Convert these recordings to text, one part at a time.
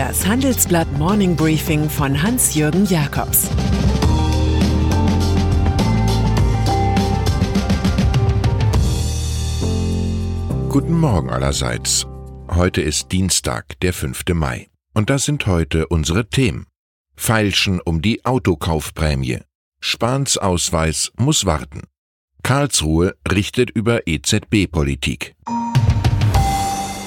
Das Handelsblatt Morning Briefing von Hans-Jürgen Jakobs Guten Morgen allerseits. Heute ist Dienstag, der 5. Mai. Und das sind heute unsere Themen. Feilschen um die Autokaufprämie. Spahns Ausweis muss warten. Karlsruhe richtet über EZB-Politik.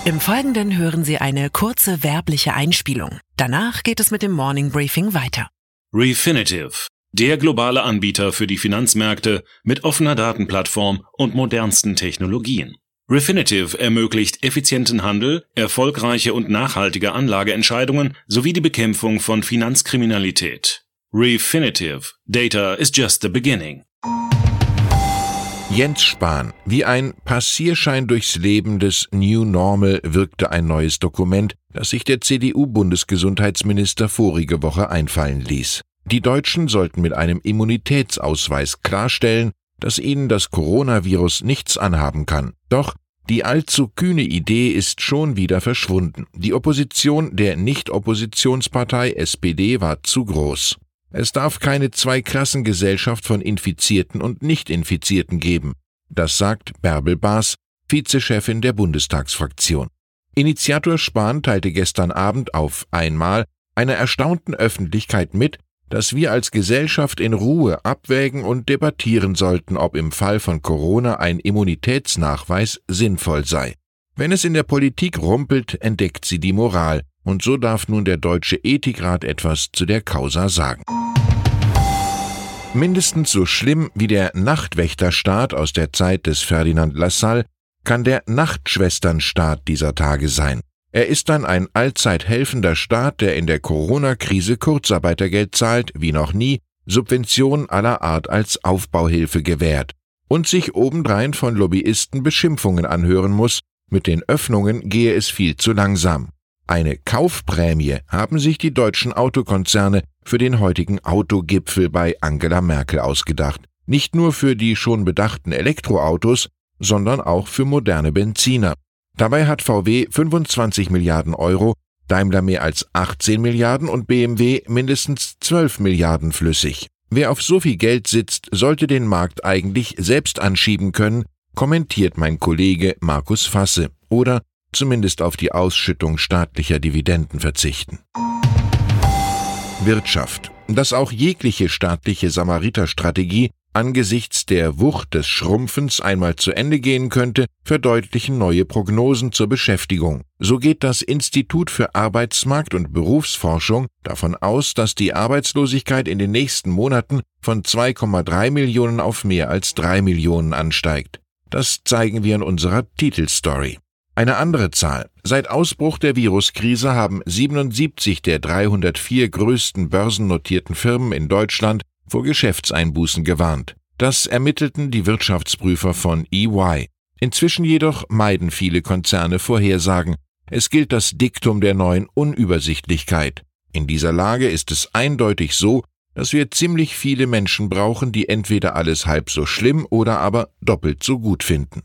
Im Folgenden hören Sie eine kurze werbliche Einspielung. Danach geht es mit dem Morning Briefing weiter. Refinitiv, der globale Anbieter für die Finanzmärkte mit offener Datenplattform und modernsten Technologien. Refinitiv ermöglicht effizienten Handel, erfolgreiche und nachhaltige Anlageentscheidungen sowie die Bekämpfung von Finanzkriminalität. Refinitiv, Data is just the beginning. Jens Spahn. Wie ein Passierschein durchs Leben des New Normal wirkte ein neues Dokument, das sich der CDU-Bundesgesundheitsminister vorige Woche einfallen ließ. Die Deutschen sollten mit einem Immunitätsausweis klarstellen, dass ihnen das Coronavirus nichts anhaben kann. Doch die allzu kühne Idee ist schon wieder verschwunden. Die Opposition der Nicht-Oppositionspartei SPD war zu groß. Es darf keine Zweiklassengesellschaft von Infizierten und Nicht-Infizierten geben. Das sagt Bärbel Baas, Vizechefin der Bundestagsfraktion. Initiator Spahn teilte gestern Abend auf einmal einer erstaunten Öffentlichkeit mit, dass wir als Gesellschaft in Ruhe abwägen und debattieren sollten, ob im Fall von Corona ein Immunitätsnachweis sinnvoll sei. Wenn es in der Politik rumpelt, entdeckt sie die Moral, und so darf nun der Deutsche Ethikrat etwas zu der Causa sagen. Mindestens so schlimm wie der Nachtwächterstaat aus der Zeit des Ferdinand Lassalle kann der Nachtschwesternstaat dieser Tage sein. Er ist dann ein allzeit helfender Staat, der in der Corona-Krise Kurzarbeitergeld zahlt, wie noch nie, Subventionen aller Art als Aufbauhilfe gewährt und sich obendrein von Lobbyisten Beschimpfungen anhören muss, mit den Öffnungen gehe es viel zu langsam. Eine Kaufprämie haben sich die deutschen Autokonzerne für den heutigen Autogipfel bei Angela Merkel ausgedacht. Nicht nur für die schon bedachten Elektroautos, sondern auch für moderne Benziner. Dabei hat VW 25 Milliarden Euro, Daimler mehr als 18 Milliarden und BMW mindestens 12 Milliarden flüssig. Wer auf so viel Geld sitzt, sollte den Markt eigentlich selbst anschieben können, kommentiert mein Kollege Markus Fasse. Oder zumindest auf die Ausschüttung staatlicher Dividenden verzichten. Wirtschaft. Dass auch jegliche staatliche Samariterstrategie angesichts der Wucht des Schrumpfens einmal zu Ende gehen könnte, verdeutlichen neue Prognosen zur Beschäftigung. So geht das Institut für Arbeitsmarkt und Berufsforschung davon aus, dass die Arbeitslosigkeit in den nächsten Monaten von 2,3 Millionen auf mehr als 3 Millionen ansteigt. Das zeigen wir in unserer Titelstory. Eine andere Zahl. Seit Ausbruch der Viruskrise haben 77 der 304 größten börsennotierten Firmen in Deutschland vor Geschäftseinbußen gewarnt. Das ermittelten die Wirtschaftsprüfer von EY. Inzwischen jedoch meiden viele Konzerne Vorhersagen. Es gilt das Diktum der neuen Unübersichtlichkeit. In dieser Lage ist es eindeutig so, dass wir ziemlich viele Menschen brauchen, die entweder alles halb so schlimm oder aber doppelt so gut finden.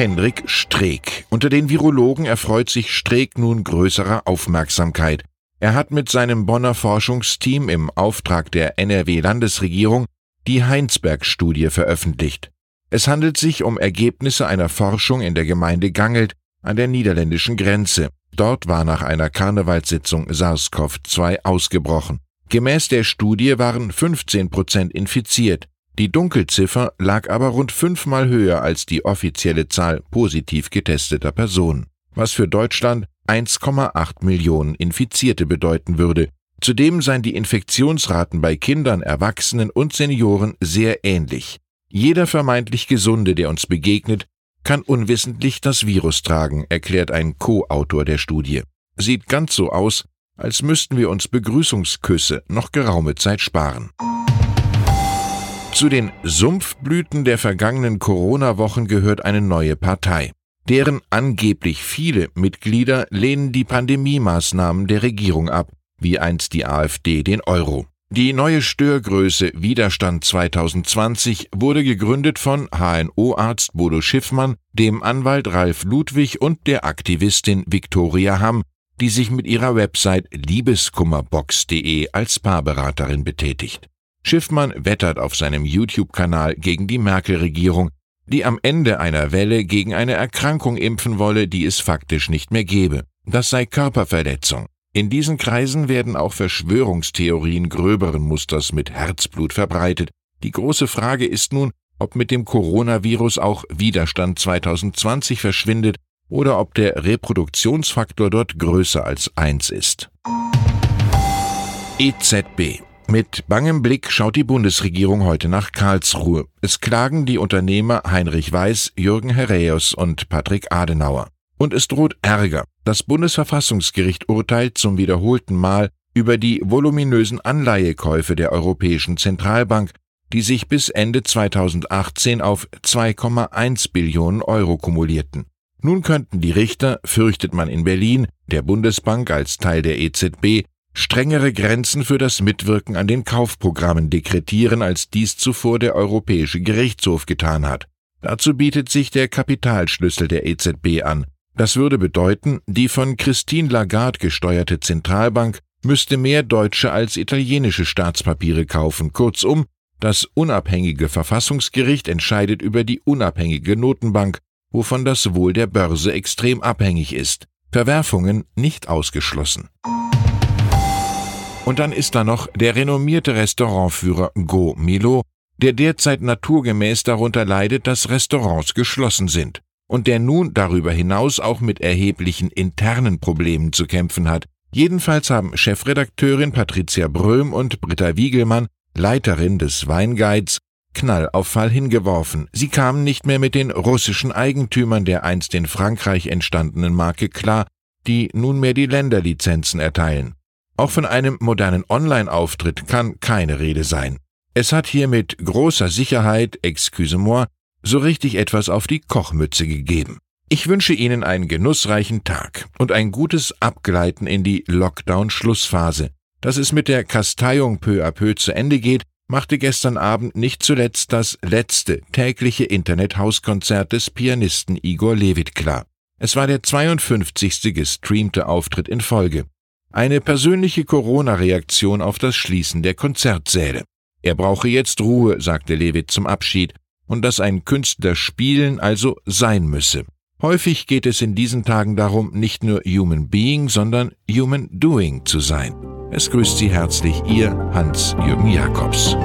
Hendrik Streeck. Unter den Virologen erfreut sich Streeck nun größerer Aufmerksamkeit. Er hat mit seinem Bonner Forschungsteam im Auftrag der NRW-Landesregierung die Heinsberg-Studie veröffentlicht. Es handelt sich um Ergebnisse einer Forschung in der Gemeinde Gangelt an der niederländischen Grenze. Dort war nach einer Karnevalssitzung SARS-CoV-2 ausgebrochen. Gemäß der Studie waren 15 Prozent infiziert. Die Dunkelziffer lag aber rund fünfmal höher als die offizielle Zahl positiv getesteter Personen, was für Deutschland 1,8 Millionen Infizierte bedeuten würde. Zudem seien die Infektionsraten bei Kindern, Erwachsenen und Senioren sehr ähnlich. Jeder vermeintlich Gesunde, der uns begegnet, kann unwissentlich das Virus tragen, erklärt ein Co-Autor der Studie. Sieht ganz so aus, als müssten wir uns Begrüßungsküsse noch geraume Zeit sparen. Zu den Sumpfblüten der vergangenen Corona-Wochen gehört eine neue Partei. Deren angeblich viele Mitglieder lehnen die Pandemie-Maßnahmen der Regierung ab, wie einst die AfD den Euro. Die neue Störgröße Widerstand 2020 wurde gegründet von HNO-Arzt Bodo Schiffmann, dem Anwalt Ralf Ludwig und der Aktivistin Viktoria Hamm, die sich mit ihrer Website liebeskummerbox.de als Paarberaterin betätigt. Schiffmann wettert auf seinem YouTube-Kanal gegen die Merkel-Regierung, die am Ende einer Welle gegen eine Erkrankung impfen wolle, die es faktisch nicht mehr gebe. Das sei Körperverletzung. In diesen Kreisen werden auch Verschwörungstheorien gröberen Musters mit Herzblut verbreitet. Die große Frage ist nun, ob mit dem Coronavirus auch Widerstand 2020 verschwindet oder ob der Reproduktionsfaktor dort größer als eins ist. EZB mit bangem Blick schaut die Bundesregierung heute nach Karlsruhe. Es klagen die Unternehmer Heinrich Weiß, Jürgen Herreus und Patrick Adenauer. Und es droht Ärger. Das Bundesverfassungsgericht urteilt zum wiederholten Mal über die voluminösen Anleihekäufe der Europäischen Zentralbank, die sich bis Ende 2018 auf 2,1 Billionen Euro kumulierten. Nun könnten die Richter, fürchtet man in Berlin, der Bundesbank als Teil der EZB, strengere Grenzen für das Mitwirken an den Kaufprogrammen dekretieren, als dies zuvor der Europäische Gerichtshof getan hat. Dazu bietet sich der Kapitalschlüssel der EZB an. Das würde bedeuten, die von Christine Lagarde gesteuerte Zentralbank müsste mehr deutsche als italienische Staatspapiere kaufen. Kurzum, das unabhängige Verfassungsgericht entscheidet über die unabhängige Notenbank, wovon das Wohl der Börse extrem abhängig ist. Verwerfungen nicht ausgeschlossen. Und dann ist da noch der renommierte Restaurantführer Go Milo, der derzeit naturgemäß darunter leidet, dass Restaurants geschlossen sind und der nun darüber hinaus auch mit erheblichen internen Problemen zu kämpfen hat. Jedenfalls haben Chefredakteurin Patricia Bröhm und Britta Wiegelmann, Leiterin des Weinguides, Knallauffall hingeworfen. Sie kamen nicht mehr mit den russischen Eigentümern der einst in Frankreich entstandenen Marke klar, die nunmehr die Länderlizenzen erteilen. Auch von einem modernen Online-Auftritt kann keine Rede sein. Es hat hier mit großer Sicherheit, excuse-moi, so richtig etwas auf die Kochmütze gegeben. Ich wünsche Ihnen einen genussreichen Tag und ein gutes Abgleiten in die Lockdown-Schlussphase. Dass es mit der Kasteiung peu à peu zu Ende geht, machte gestern Abend nicht zuletzt das letzte tägliche Internethauskonzert des Pianisten Igor Levit klar. Es war der 52. gestreamte Auftritt in Folge. Eine persönliche Corona-Reaktion auf das Schließen der Konzertsäle. Er brauche jetzt Ruhe, sagte Levitt zum Abschied, und dass ein Künstler spielen also sein müsse. Häufig geht es in diesen Tagen darum, nicht nur Human Being, sondern Human Doing zu sein. Es grüßt Sie herzlich Ihr Hans-Jürgen Jakobs.